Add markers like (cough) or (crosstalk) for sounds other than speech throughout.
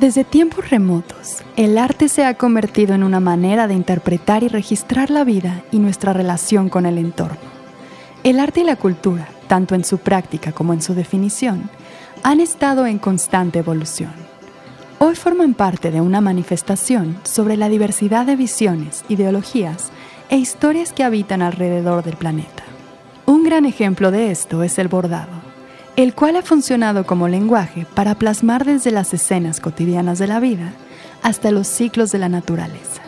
Desde tiempos remotos, el arte se ha convertido en una manera de interpretar y registrar la vida y nuestra relación con el entorno. El arte y la cultura, tanto en su práctica como en su definición, han estado en constante evolución. Hoy forman parte de una manifestación sobre la diversidad de visiones, ideologías e historias que habitan alrededor del planeta. Un gran ejemplo de esto es el bordado el cual ha funcionado como lenguaje para plasmar desde las escenas cotidianas de la vida hasta los ciclos de la naturaleza.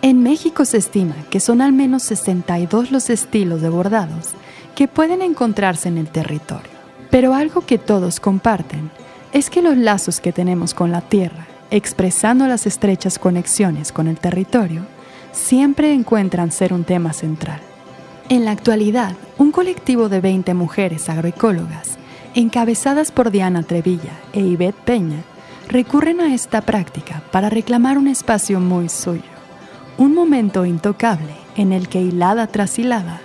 En México se estima que son al menos 62 los estilos de bordados que pueden encontrarse en el territorio. Pero algo que todos comparten es que los lazos que tenemos con la tierra, expresando las estrechas conexiones con el territorio, siempre encuentran ser un tema central. En la actualidad, un colectivo de 20 mujeres agroecólogas encabezadas por Diana Trevilla e Ivette Peña, recurren a esta práctica para reclamar un espacio muy suyo, un momento intocable en el que hilada tras hilada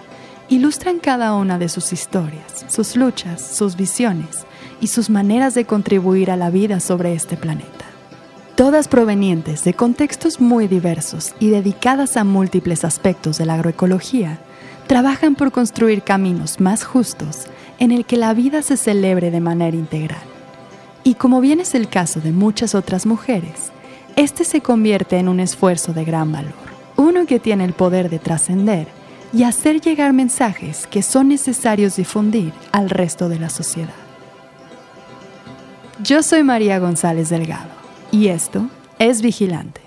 ilustran cada una de sus historias, sus luchas, sus visiones y sus maneras de contribuir a la vida sobre este planeta. Todas provenientes de contextos muy diversos y dedicadas a múltiples aspectos de la agroecología, trabajan por construir caminos más justos en el que la vida se celebre de manera integral. Y como bien es el caso de muchas otras mujeres, este se convierte en un esfuerzo de gran valor, uno que tiene el poder de trascender y hacer llegar mensajes que son necesarios difundir al resto de la sociedad. Yo soy María González Delgado y esto es Vigilante.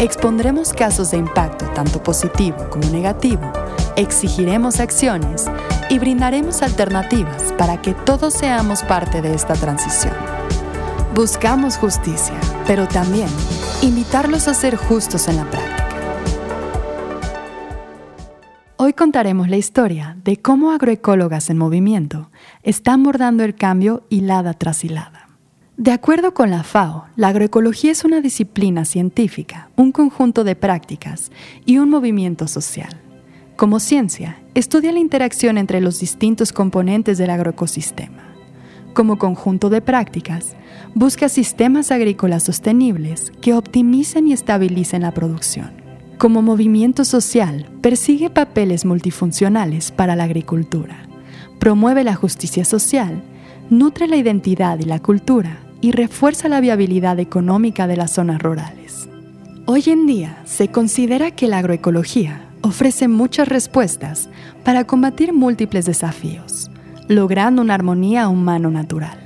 Expondremos casos de impacto tanto positivo como negativo, exigiremos acciones y brindaremos alternativas para que todos seamos parte de esta transición. Buscamos justicia, pero también invitarlos a ser justos en la práctica. Hoy contaremos la historia de cómo agroecólogas en movimiento están abordando el cambio hilada tras hilada. De acuerdo con la FAO, la agroecología es una disciplina científica, un conjunto de prácticas y un movimiento social. Como ciencia, estudia la interacción entre los distintos componentes del agroecosistema. Como conjunto de prácticas, busca sistemas agrícolas sostenibles que optimicen y estabilicen la producción. Como movimiento social, persigue papeles multifuncionales para la agricultura. Promueve la justicia social, nutre la identidad y la cultura y refuerza la viabilidad económica de las zonas rurales. Hoy en día se considera que la agroecología ofrece muchas respuestas para combatir múltiples desafíos, logrando una armonía humano-natural.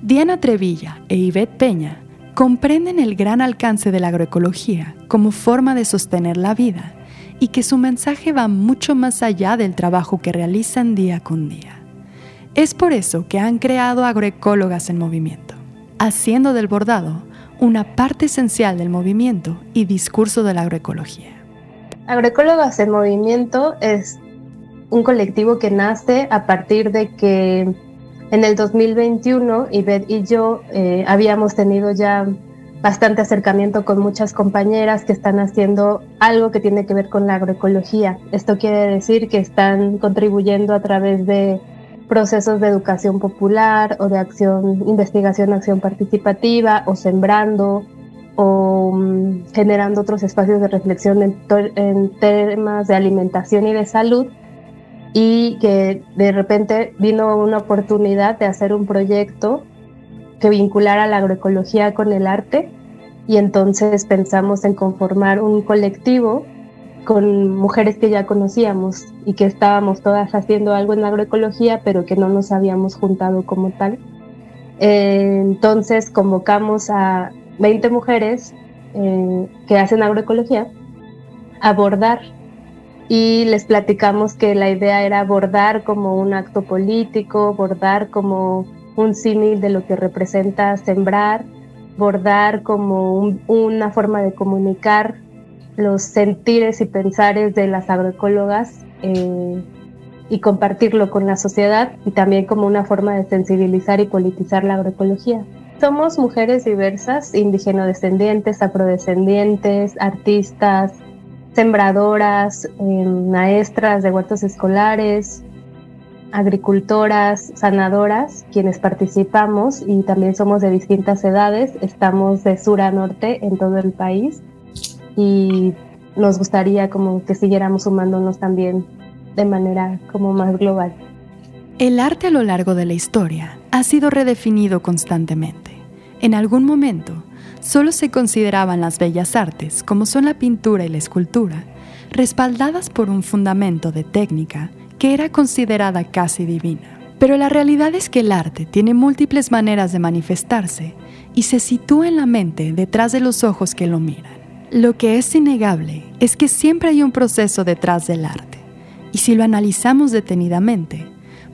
Diana Trevilla e Ivette Peña comprenden el gran alcance de la agroecología como forma de sostener la vida y que su mensaje va mucho más allá del trabajo que realizan día con día. Es por eso que han creado agroecólogas en movimiento, haciendo del bordado una parte esencial del movimiento y discurso de la agroecología. Agroecólogas en Movimiento es un colectivo que nace a partir de que en el 2021 Ivette y yo eh, habíamos tenido ya bastante acercamiento con muchas compañeras que están haciendo algo que tiene que ver con la agroecología. Esto quiere decir que están contribuyendo a través de procesos de educación popular o de acción, investigación, acción participativa o sembrando o mm, generando otros espacios de reflexión en, en, temas de alimentación y de salud y que de repente vino una oportunidad de hacer un proyecto que vinculara la agroecología con el arte y entonces pensamos en conformar un colectivo con mujeres que ya conocíamos y que estábamos todas haciendo algo en agroecología, pero que no nos habíamos juntado como tal. Eh, entonces convocamos a 20 mujeres eh, que hacen agroecología a abordar y les platicamos que la idea era bordar como un acto político, bordar como un símil de lo que representa sembrar, bordar como una forma de comunicar los sentires y pensares de las agroecólogas eh, y compartirlo con la sociedad y también como una forma de sensibilizar y politizar la agroecología. Somos mujeres diversas, indígena descendientes, afrodescendientes, artistas, sembradoras, eh, maestras de huertos escolares, agricultoras, sanadoras, quienes participamos y también somos de distintas edades, estamos de sur a norte en todo el país y nos gustaría como que siguiéramos sumándonos también de manera como más global. El arte a lo largo de la historia ha sido redefinido constantemente. En algún momento, solo se consideraban las bellas artes, como son la pintura y la escultura, respaldadas por un fundamento de técnica que era considerada casi divina. Pero la realidad es que el arte tiene múltiples maneras de manifestarse y se sitúa en la mente detrás de los ojos que lo miran. Lo que es innegable es que siempre hay un proceso detrás del arte, y si lo analizamos detenidamente,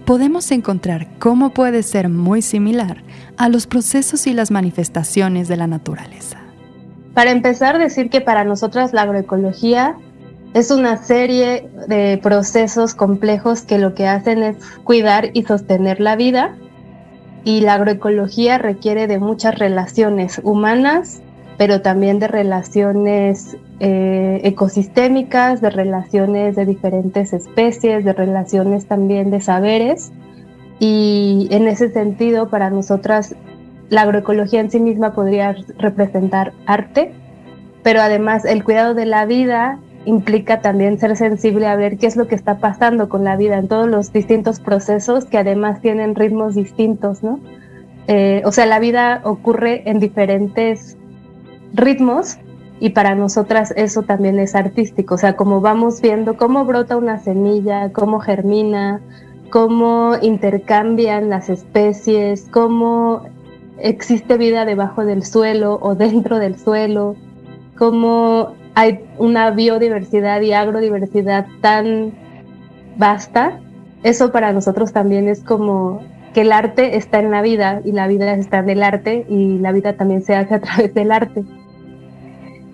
podemos encontrar cómo puede ser muy similar a los procesos y las manifestaciones de la naturaleza. Para empezar, decir que para nosotras la agroecología es una serie de procesos complejos que lo que hacen es cuidar y sostener la vida y la agroecología requiere de muchas relaciones humanas, pero también de relaciones eh, ecosistémicas, de relaciones de diferentes especies, de relaciones también de saberes. Y en ese sentido, para nosotras, la agroecología en sí misma podría representar arte, pero además el cuidado de la vida implica también ser sensible a ver qué es lo que está pasando con la vida en todos los distintos procesos que además tienen ritmos distintos, ¿no? Eh, o sea, la vida ocurre en diferentes ritmos y para nosotras eso también es artístico, o sea, como vamos viendo cómo brota una semilla, cómo germina, cómo intercambian las especies, cómo existe vida debajo del suelo o dentro del suelo, cómo hay una biodiversidad y agrodiversidad tan vasta, eso para nosotros también es como que el arte está en la vida y la vida está en el arte y la vida también se hace a través del arte.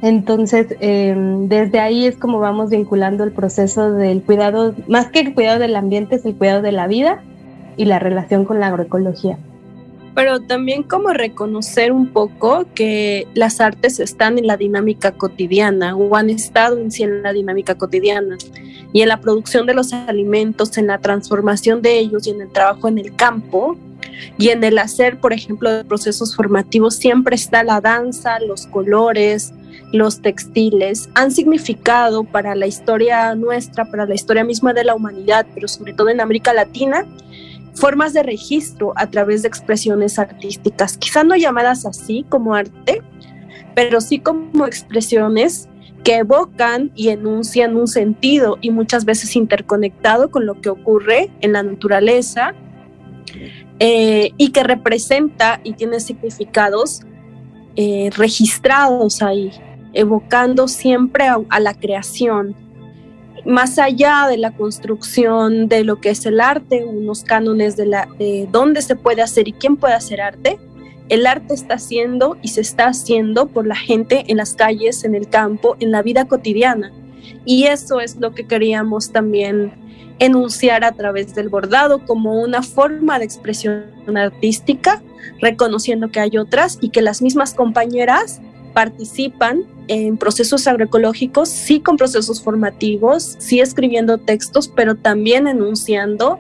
Entonces, em, desde ahí es como vamos vinculando el proceso del cuidado, más que el cuidado del ambiente, es el cuidado de la vida y la relación con la agroecología. Pero también como reconocer un poco que las artes están en la dinámica cotidiana o han estado en sí en la dinámica cotidiana y en la producción de los alimentos, en la transformación de ellos y en el trabajo en el campo, y en el hacer, por ejemplo, de procesos formativos, siempre está la danza, los colores, los textiles han significado para la historia nuestra, para la historia misma de la humanidad, pero sobre todo en América Latina, formas de registro a través de expresiones artísticas, quizá no llamadas así como arte, pero sí como expresiones que evocan y enuncian un sentido y muchas veces interconectado con lo que ocurre en la naturaleza eh, y que representa y tiene significados eh, registrados ahí evocando siempre a, la creación, más allá de la construcción de lo que es el arte, unos cánones de, la, de dónde se puede hacer y quién puede hacer arte, el arte está haciendo y se está haciendo por la gente en las calles, en el campo, en la vida cotidiana. Y eso es lo que queríamos también enunciar a través del bordado como una forma de expresión artística, reconociendo que hay otras y que las mismas compañeras participan en procesos agroecológicos, sí con procesos formativos, sí escribiendo textos, pero también enunciando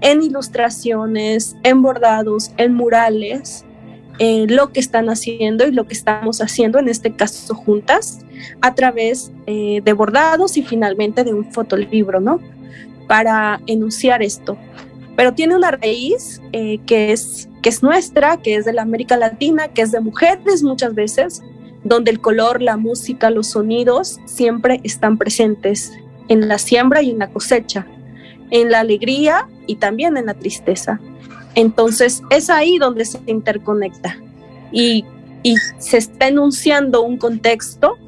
en ilustraciones, en bordados, en murales, eh, lo que están haciendo y lo que estamos haciendo, en este caso juntas, a través eh, de bordados y finalmente de un fotolibro, ¿no? Para enunciar esto. Pero tiene una raíz eh, que, es, que es nuestra, que es de la América Latina, que es de mujeres muchas veces, donde el color, la música, los sonidos siempre están presentes en la siembra y en la cosecha, en la alegría y también en la tristeza. Entonces es ahí donde se interconecta y, se está enunciando un contexto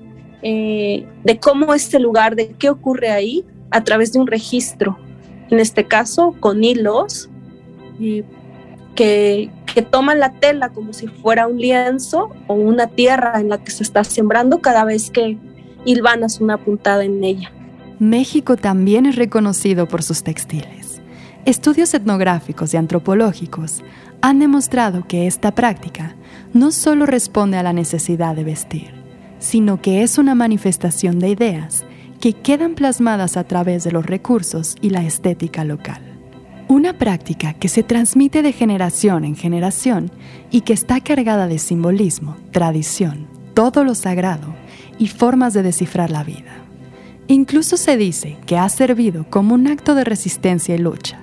eh, de cómo es este lugar, de qué ocurre ahí a través de un registro, en este caso con hilos que, que toman la tela como si fuera un lienzo o una tierra en la que se está sembrando cada vez que hilvanas una puntada en ella. México también es reconocido por sus textiles. Estudios etnográficos y antropológicos han demostrado que esta práctica no solo responde a la necesidad de vestir, sino que es una manifestación de ideas que quedan plasmadas a través de los recursos y la estética local. Una práctica que se transmite de generación en generación y que está cargada de simbolismo, tradición, todo lo sagrado y formas de descifrar la vida. Incluso se dice que ha servido como un acto de resistencia y lucha,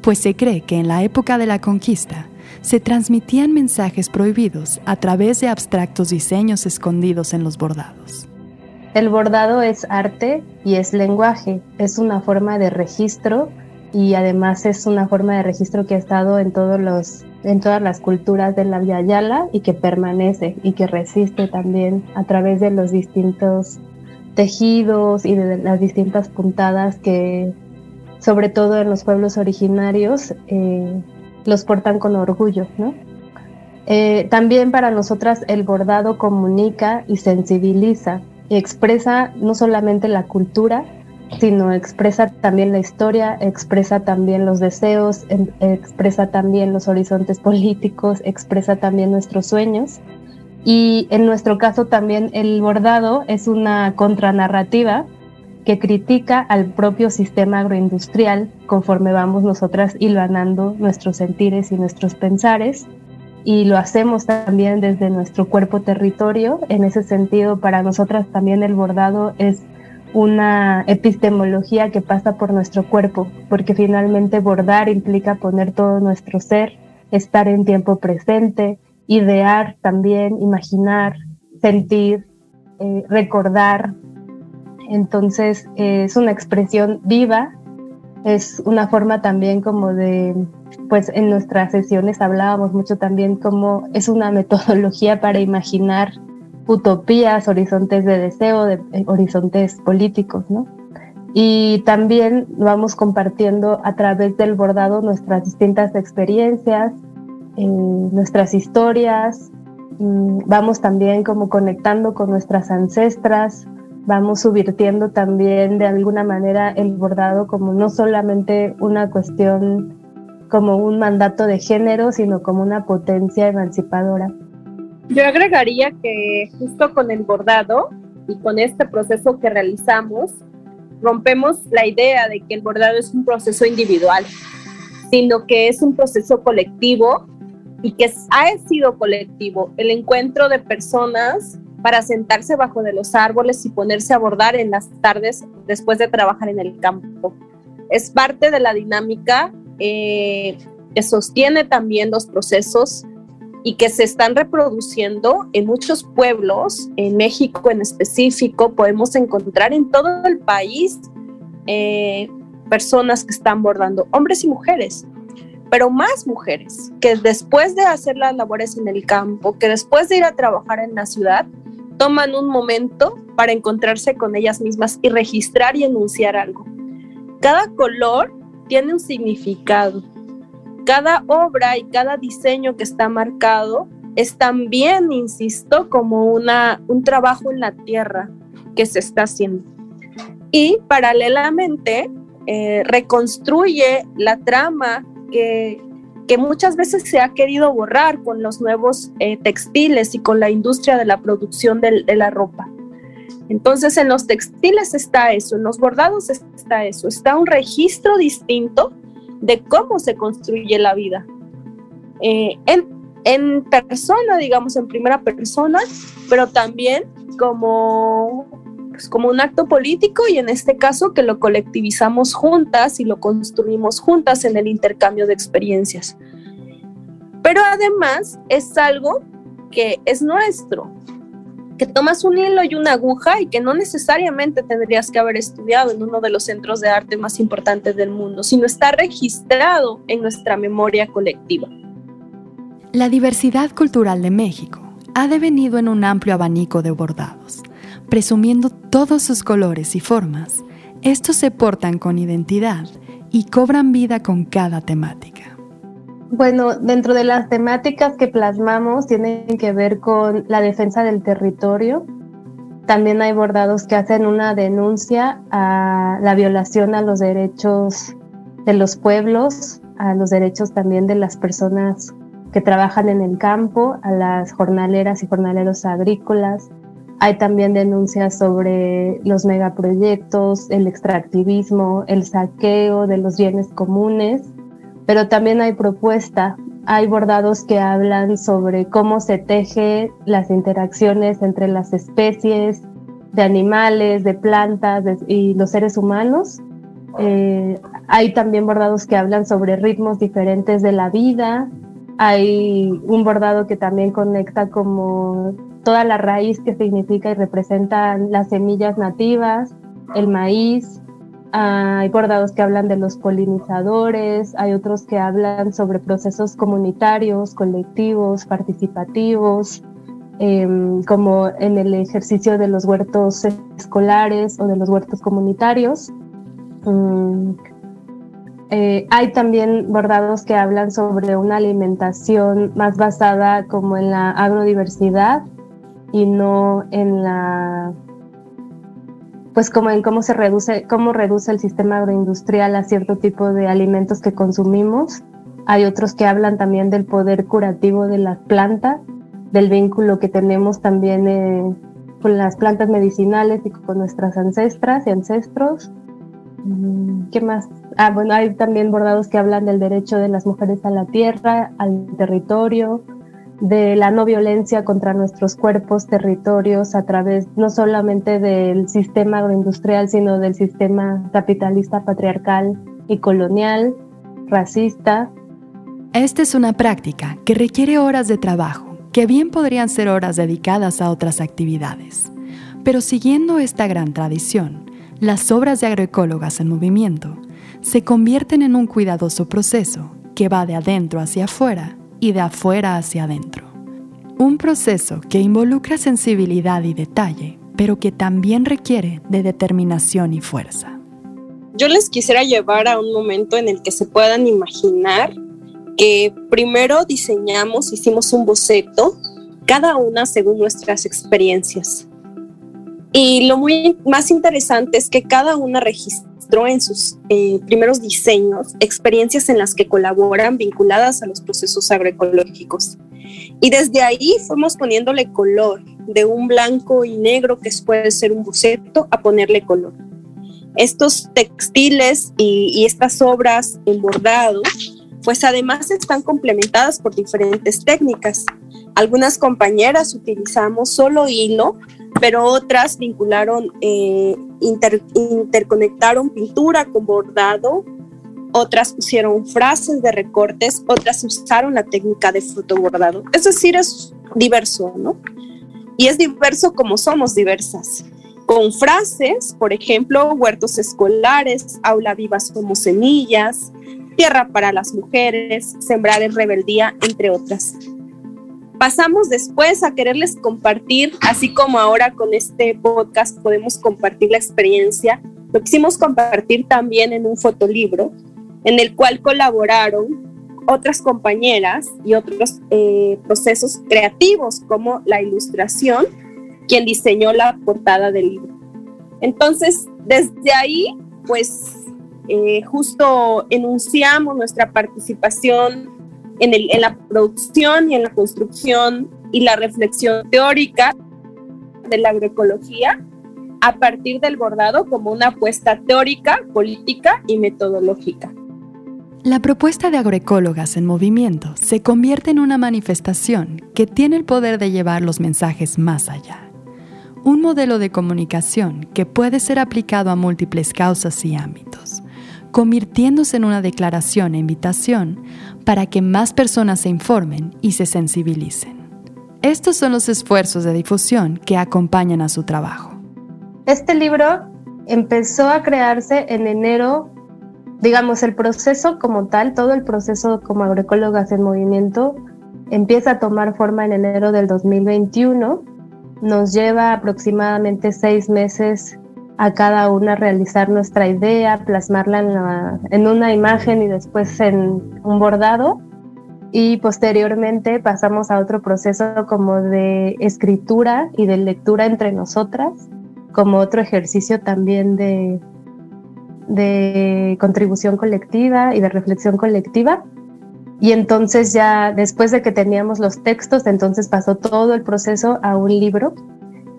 pues se cree que en la época de la conquista se transmitían mensajes prohibidos a través de abstractos diseños escondidos en los bordados. El bordado es arte y es lenguaje, es una forma de registro y además es una forma de registro que ha estado en todos los en todas las culturas de la y que permanece y que resiste también a través de los distintos tejidos y de las distintas puntadas que sobre todo en los pueblos originarios eh, los portan con orgullo, ¿no? Eh, también para nosotras el bordado comunica y sensibiliza y expresa no solamente la cultura, sino expresa también la historia, expresa también los deseos, expresa también los horizontes políticos, expresa también nuestros sueños. Y en nuestro caso también el bordado es una contranarrativa que critica al propio sistema agroindustrial conforme vamos nosotras hilvanando nuestros sentires y nuestros pensares. Y lo hacemos también desde nuestro cuerpo territorio. En ese sentido, para nosotras también el bordado es una epistemología que pasa por nuestro cuerpo, porque finalmente bordar implica poner todo nuestro ser, estar en tiempo presente, idear también, imaginar, sentir, eh, recordar, entonces es una expresión viva, es una forma también como de, pues en nuestras sesiones hablábamos mucho también como es una metodología para imaginar utopías, horizontes de deseo, de, eh, horizontes políticos, ¿no? Y también vamos compartiendo a través del bordado nuestras distintas experiencias, eh, nuestras historias, mm, vamos también como conectando con nuestras ancestras, vamos subvirtiendo también de alguna manera el bordado como no solamente una cuestión como un mandato de género, sino como una potencia emancipadora. Yo agregaría que justo con el bordado y con este proceso que realizamos, rompemos la idea de que el bordado es un proceso individual, sino que es un proceso colectivo y que ha sido colectivo, el encuentro de personas para sentarse bajo de los árboles y ponerse a bordar en las tardes después de trabajar en el campo. Es parte de la dinámica eh, que sostiene también los procesos y que se están reproduciendo en muchos pueblos, en México en específico, podemos encontrar en todo el país eh, personas que están bordando, hombres y mujeres, pero más mujeres, que después de hacer las labores en el campo, que después de ir a trabajar en la ciudad, toman un momento para encontrarse con ellas mismas y registrar y enunciar algo. Cada color tiene un significado. Cada obra y cada diseño que está marcado es también, insisto, como una, un trabajo en la tierra que se está haciendo. Y paralelamente eh, reconstruye la trama que que muchas veces se ha querido borrar con los nuevos eh, textiles y con la industria de la producción de, la ropa. Entonces en los textiles está eso, en los bordados está eso, está un registro distinto de cómo se construye la vida. Eh, en, en persona, digamos, en primera persona, pero también como, pues, como un acto político y en este caso que lo colectivizamos juntas y lo construimos juntas en el intercambio de experiencias. Pero además es algo que es nuestro, que tomas un hilo y una aguja y que no necesariamente tendrías que haber estudiado en uno de los centros de arte más importantes del mundo, sino está registrado en nuestra memoria colectiva. La diversidad cultural de México ha devenido en un amplio abanico de bordados, presumiendo todos sus colores y formas Estos se portan con identidad y cobran vida con cada temática. Bueno, dentro de las temáticas que plasmamos tienen que ver con la defensa del territorio. También hay bordados que hacen una denuncia a la violación a los derechos de los pueblos, a los derechos también de las personas que trabajan en el campo, a las jornaleras y jornaleros agrícolas. Hay también denuncias sobre los megaproyectos, el extractivismo, el saqueo de los bienes comunes, pero también hay propuesta, hay bordados que hablan sobre cómo se teje las interacciones entre las especies de animales, de plantas y los seres humanos. Eh, hay también bordados que hablan sobre ritmos diferentes de la vida. Hay un bordado que también conecta como toda la raíz que significa y representa las semillas nativas, el maíz. Hay bordados que hablan de los polinizadores, hay otros que hablan sobre procesos comunitarios, colectivos, participativos, em, como en el ejercicio de los huertos escolares o de los huertos comunitarios. Mm, eh, hay también bordados que hablan sobre una alimentación más basada como en la agrodiversidad y no en la pues como en cómo se reduce cómo reduce el sistema agroindustrial a cierto tipo de alimentos que consumimos. Hay otros que hablan también del poder curativo de las plantas, del vínculo que tenemos también eh, con las plantas medicinales y con nuestras ancestras y ancestros. Mm, ¿Qué más? Ah, bueno, hay también bordados que hablan del derecho de las mujeres a la tierra, al territorio, de la no violencia contra nuestros cuerpos, territorios, a través no solamente del sistema agroindustrial, sino del sistema capitalista, patriarcal y colonial, racista. Esta es una práctica que requiere horas de trabajo, que bien podrían ser horas dedicadas a otras actividades. Pero siguiendo esta gran tradición, las obras de agroecólogas en movimiento se convierten en un cuidadoso proceso que va de adentro hacia afuera y de afuera hacia adentro. Un proceso que involucra sensibilidad y detalle, pero que también requiere de determinación y fuerza. Yo les quisiera llevar a un momento en el que se puedan imaginar que primero diseñamos, hicimos un boceto, cada una según nuestras experiencias. Y lo muy más interesante es que cada una en sus eh, primeros diseños experiencias en las que colaboran vinculadas a los procesos agroecológicos. Y desde ahí fuimos poniéndole color, de un blanco y negro que puede ser un boceto a ponerle color. Estos textiles y, y estas obras en bordado, pues además están complementadas por diferentes técnicas. Algunas compañeras utilizamos solo hilo pero otras vincularon, eh, interconectaron pintura con bordado, otras pusieron frases de recortes, otras usaron la técnica de fotobordado. Es decir, es diverso, ¿no? Y es diverso como somos diversas. Con frases, por ejemplo, huertos escolares, aula viva como semillas, tierra para las mujeres, sembrar en rebeldía, entre otras pasamos después a quererles compartir, así como ahora con este podcast podemos compartir la experiencia, lo quisimos compartir también en un fotolibro en el cual colaboraron otras compañeras y otros eh, procesos creativos como la ilustración, quien diseñó la portada del libro. Entonces, desde ahí, pues eh, justo enunciamos nuestra participación en, la producción y en la construcción y la reflexión teórica de la agroecología a partir del bordado como una apuesta teórica, política y metodológica. La propuesta de agroecólogas en movimiento se convierte en una manifestación que tiene el poder de llevar los mensajes más allá. Un modelo de comunicación que puede ser aplicado a múltiples causas y ámbitos, convirtiéndose en una declaración e invitación para que más personas se informen y se sensibilicen. Estos son los esfuerzos de difusión que acompañan a su trabajo. Este libro empezó a crearse en enero, digamos, el proceso como tal, todo el proceso como agroecólogas en movimiento, empieza a tomar forma en enero del 2021. Nos lleva aproximadamente seis meses a cada una realizar nuestra idea, plasmarla en, una imagen y después en un bordado. Y posteriormente pasamos a otro proceso como de escritura y de lectura entre nosotras, como otro ejercicio también de, de contribución colectiva y de reflexión colectiva. Y entonces ya después de que teníamos los textos, entonces pasó todo el proceso a un libro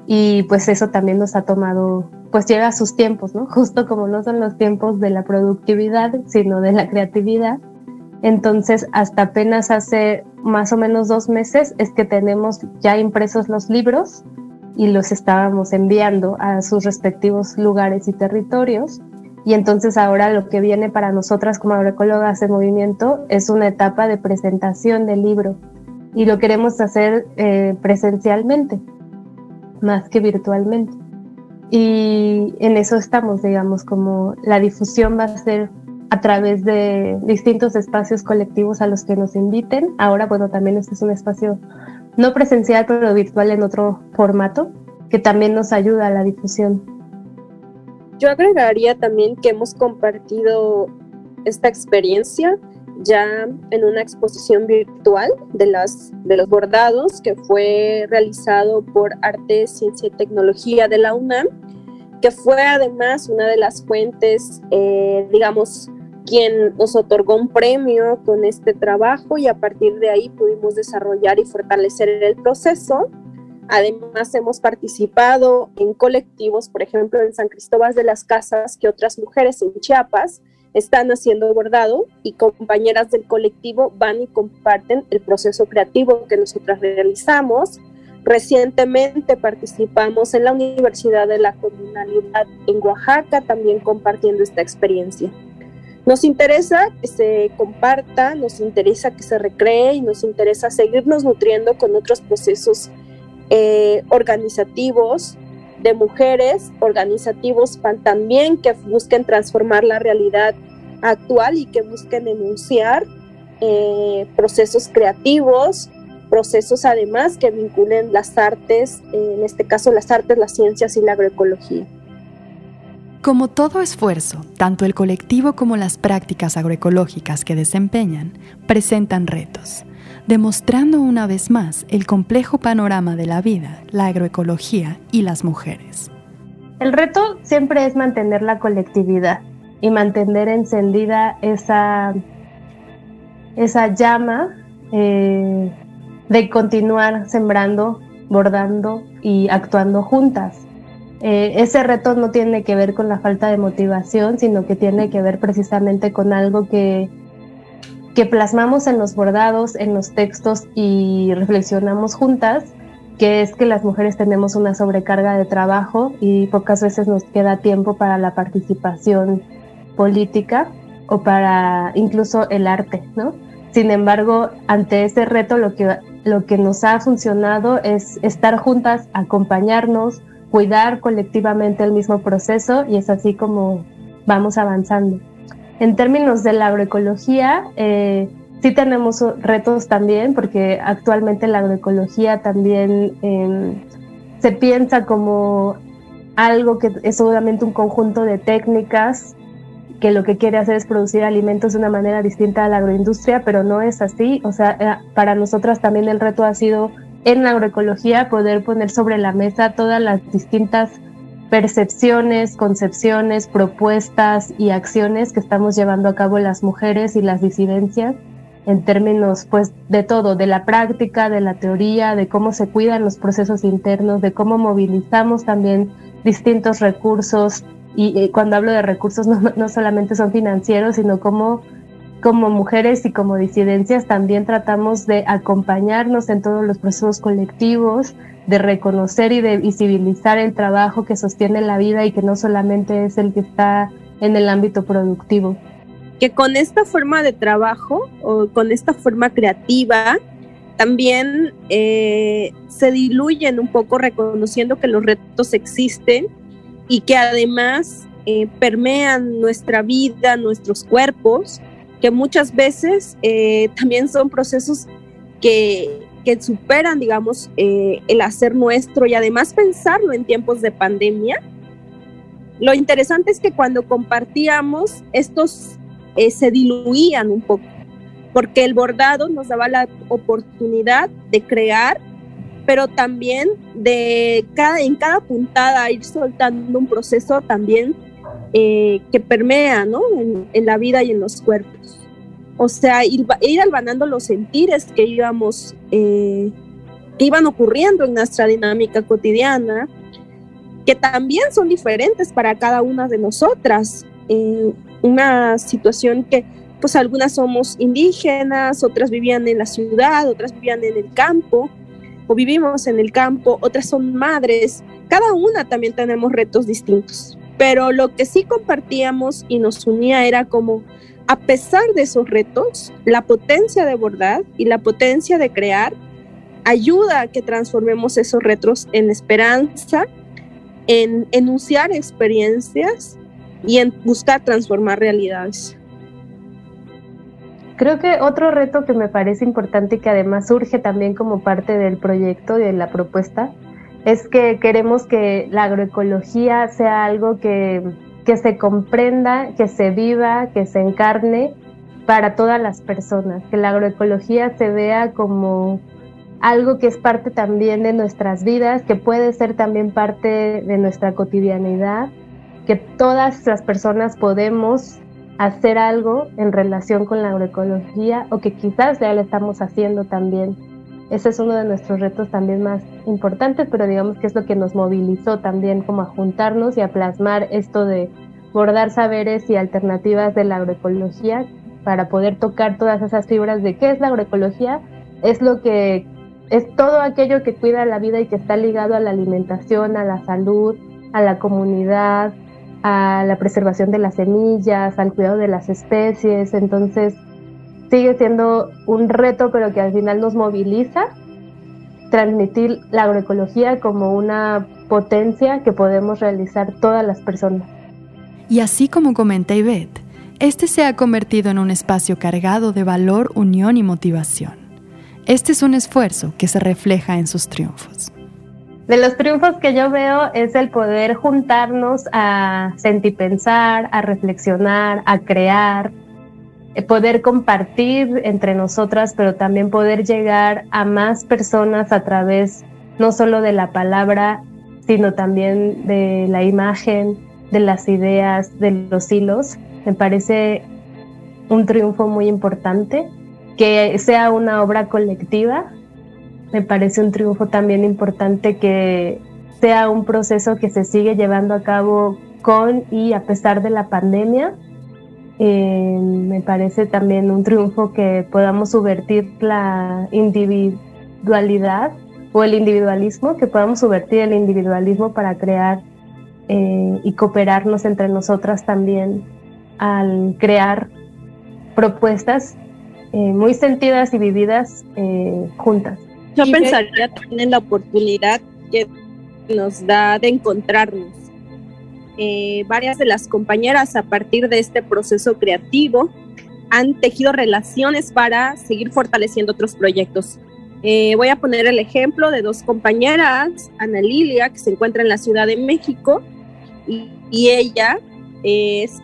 y pues eso también nos ha tomado, pues llega a sus tiempos, ¿no? Justo como no son los tiempos de la productividad, sino de la creatividad. Entonces, hasta apenas hace más o menos dos meses es que tenemos ya impresos los libros y los estábamos enviando a sus respectivos lugares y territorios. Y entonces ahora lo que viene para nosotras como agroecólogas de movimiento es una etapa de presentación del libro y lo queremos hacer eh, presencialmente más que virtualmente. Y en eso estamos, digamos, como la difusión va a ser a través de distintos espacios colectivos a los que nos inviten. Ahora, bueno, también este es un espacio no presencial, pero virtual en otro formato, que también nos ayuda a la difusión. Yo agregaría también que hemos compartido esta experiencia ya en una exposición virtual de, las, de los bordados que fue realizado por Arte, Ciencia y Tecnología de la UNAM, que fue además una de las fuentes, eh, digamos, quien nos otorgó un premio con este trabajo y a partir de ahí pudimos desarrollar y fortalecer el proceso. Además, hemos participado en colectivos, por ejemplo, en San Cristóbal de las Casas, que otras mujeres en Chiapas están haciendo bordado y compañeras del colectivo van y comparten el proceso creativo que nosotras realizamos. Recientemente participamos en la Universidad de la Comunalidad en Oaxaca, también compartiendo esta experiencia. Nos interesa que se comparta, nos interesa que se recree y nos interesa seguirnos nutriendo con otros procesos eh, organizativos de mujeres, organizativos también que busquen transformar la realidad actual y que busquen enunciar eh, procesos creativos, procesos además que vinculen las artes, en este caso las artes, las ciencias y la agroecología. Como todo esfuerzo, tanto el colectivo como las prácticas agroecológicas que desempeñan presentan retos demostrando una vez más el complejo panorama de la vida, la agroecología y las mujeres. El reto siempre es mantener la colectividad y mantener encendida esa, esa llama eh, de continuar sembrando, bordando y actuando juntas. Eh, ese reto no tiene que ver con la falta de motivación, sino que tiene que ver precisamente con algo que que plasmamos en los bordados, en los textos y reflexionamos juntas, que es que las mujeres tenemos una sobrecarga de trabajo y pocas veces nos queda tiempo para la participación política o para incluso el arte, ¿no? Sin embargo, ante ese reto lo que, lo que nos ha funcionado es estar juntas, acompañarnos, cuidar colectivamente el mismo proceso y es así como vamos avanzando. En términos de la agroecología, eh, sí tenemos retos también, porque actualmente la agroecología también em, se piensa como algo que es obviamente un conjunto de técnicas que lo que quiere hacer es producir alimentos de una manera distinta a la agroindustria, pero no es así. O sea, eh, para nosotras también el reto ha sido en la agroecología poder poner sobre la mesa todas las distintas percepciones, concepciones, propuestas y acciones que estamos llevando a cabo las mujeres y las disidencias en términos pues de todo, de la práctica, de la teoría, de cómo se cuidan los procesos internos, de cómo movilizamos también distintos recursos. Y, cuando hablo de recursos (laughs) no, no, solamente son financieros, sino cómo como mujeres y como disidencias también tratamos de acompañarnos en todos los procesos colectivos, de reconocer y de visibilizar el trabajo que sostiene la vida y que no solamente es el que está en el ámbito productivo. Que con esta forma de trabajo o con esta forma creativa también eh, se diluyen un poco reconociendo que los retos existen y que además eh, permean nuestra vida, nuestros cuerpos, que muchas veces eh, también son procesos que que superan, digamos, eh, el hacer nuestro y además pensarlo en tiempos de pandemia, lo interesante es que cuando compartíamos, estos eh, se diluían un poco, porque el bordado nos daba la oportunidad de crear, pero también de cada, en cada puntada ir soltando un proceso también eh, que permea ¿no? en, la vida y en los cuerpos. O sea, ir, ir albanando los sentires que íbamos, eh, que iban ocurriendo en nuestra dinámica cotidiana, que también son diferentes para cada una de nosotras. Eh, una situación que, pues algunas somos indígenas, otras vivían en la ciudad, otras vivían en el campo, o vivimos en el campo, otras son madres. Cada una también tenemos retos distintos. Pero lo que sí compartíamos y nos unía era como, a pesar de esos retos, la potencia de bordar y la potencia de crear ayuda a que transformemos esos retos en esperanza en enunciar experiencias y en buscar transformar realidades. Creo que otro reto que me parece importante y que además surge también como parte del proyecto, de la propuesta, es que queremos que la agroecología sea algo que, se comprenda, que se viva, que se encarne para todas las personas, que la agroecología se vea como algo que es parte también de nuestras vidas, que puede ser también parte de nuestra cotidianidad, que todas las personas podemos hacer algo en relación con la agroecología o que quizás ya lo estamos haciendo también. Ese es uno de nuestros retos también más importantes, pero digamos que es lo que nos movilizó también como a juntarnos y a plasmar esto de bordar saberes y alternativas de la agroecología para poder tocar todas esas fibras de qué es la agroecología, es lo que es todo aquello que cuida la vida y que está ligado a la alimentación, a la salud, a la comunidad, a la preservación de las semillas, al cuidado de las especies. Entonces, sigue siendo un reto, pero que al final nos moviliza transmitir la agroecología como una potencia que podemos realizar todas las personas. Y así como comenta Ivette, este se ha convertido en un espacio cargado de valor, unión y motivación. Este es un esfuerzo que se refleja en sus triunfos. De los triunfos que yo veo es el poder juntarnos a sentir pensar, a reflexionar, a crear, poder compartir entre nosotras, pero también poder llegar a más personas a través no solo de la palabra, sino también de la imagen, de las ideas, de los hilos. Me parece un triunfo muy importante que sea una obra colectiva. Me parece un triunfo también importante que sea un proceso que se sigue llevando a cabo con y a pesar de la pandemia. Eh, me parece también un triunfo que podamos subvertir la individualidad o el individualismo, que podamos subvertir el individualismo para crear eh, y cooperarnos entre nosotras también al crear propuestas eh, muy sentidas y vividas eh, juntas. Yo pensaría también en la oportunidad que nos da de encontrarnos. Eh, varias de las compañeras a partir de este proceso creativo han tejido relaciones para seguir fortaleciendo otros proyectos. voy a poner el ejemplo de dos compañeras, Ana Lilia, que se encuentra en la Ciudad de México, y, y ella es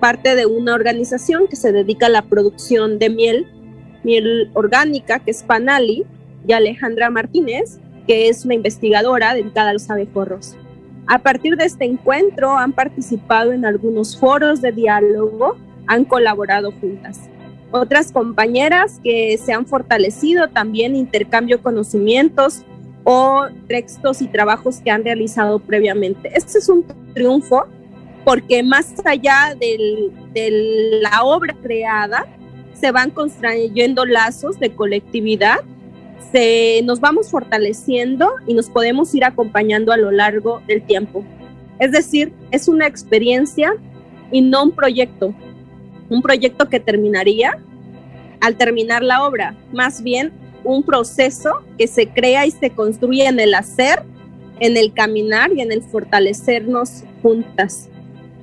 parte de una organización que se dedica a la producción de miel, miel orgánica, que es Panali, y Alejandra Martínez, que es una investigadora dedicada a los abejorros. A partir de este encuentro han participado en algunos foros de diálogo, han colaborado juntas. Otras compañeras que se han fortalecido también intercambio conocimientos o textos y trabajos que han realizado previamente. Este es un triunfo porque más allá de la obra creada, se van construyendo lazos de colectividad, se, nos vamos fortaleciendo y nos podemos ir acompañando a lo largo del tiempo. Es decir, es una experiencia y no un proyecto, un proyecto que terminaría al terminar la obra, más bien un proceso que se crea y se construye en el hacer, en el caminar y en el fortalecernos juntas.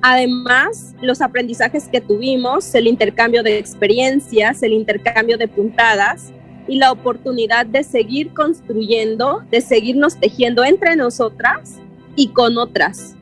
Además, los aprendizajes que tuvimos, el intercambio de experiencias, el intercambio de puntadas y la oportunidad de seguir construyendo, de seguirnos tejiendo entre nosotras y con otras.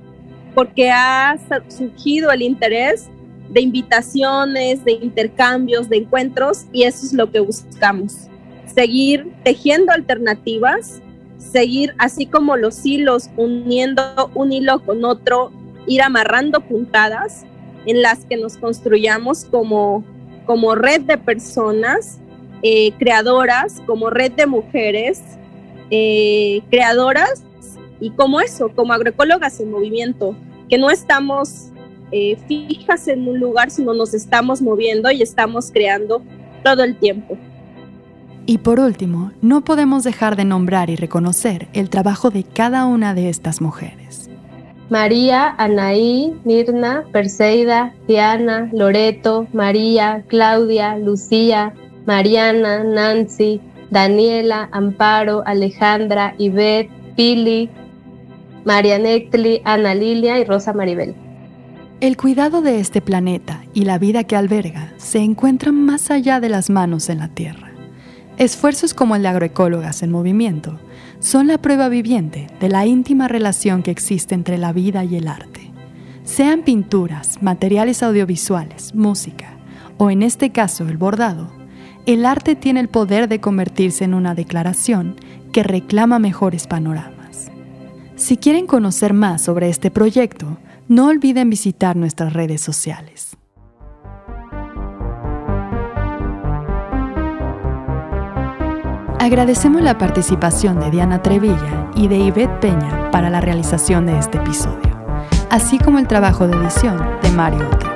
porque ha surgido el interés de invitaciones, de intercambios, de encuentros, y eso es lo que buscamos. Seguir tejiendo alternativas, seguir así como los hilos, uniendo un hilo con otro, ir amarrando puntadas en las que nos construyamos como, como red de personas eh, creadoras, como red de mujeres eh, creadoras y como eso, como agroecólogas en movimiento, que no estamos eh, fijas en un lugar, sino nos estamos moviendo y estamos creando todo el tiempo. Y por último, no podemos dejar de nombrar y reconocer el trabajo de cada una de estas mujeres. María, Anaí, Mirna, Perseida, Diana, Loreto, María, Claudia, Lucía, Mariana, Nancy, Daniela, Amparo, Alejandra, Ivette, Pili, María Ana Lilia y Rosa Maribel. El cuidado de este planeta y la vida que alberga se encuentran más allá de las manos en la Tierra. Esfuerzos como el de agroecólogas en movimiento son la prueba viviente de la íntima relación que existe entre la vida y el arte. Sean pinturas, materiales audiovisuales, música o en este caso el bordado, el arte tiene el poder de convertirse en una declaración que reclama mejores panoramas. Si quieren conocer más sobre este proyecto, no olviden visitar nuestras redes sociales. Agradecemos la participación de Diana Trevilla y de Ivette Peña para la realización de este episodio, así como el trabajo de edición de Mario.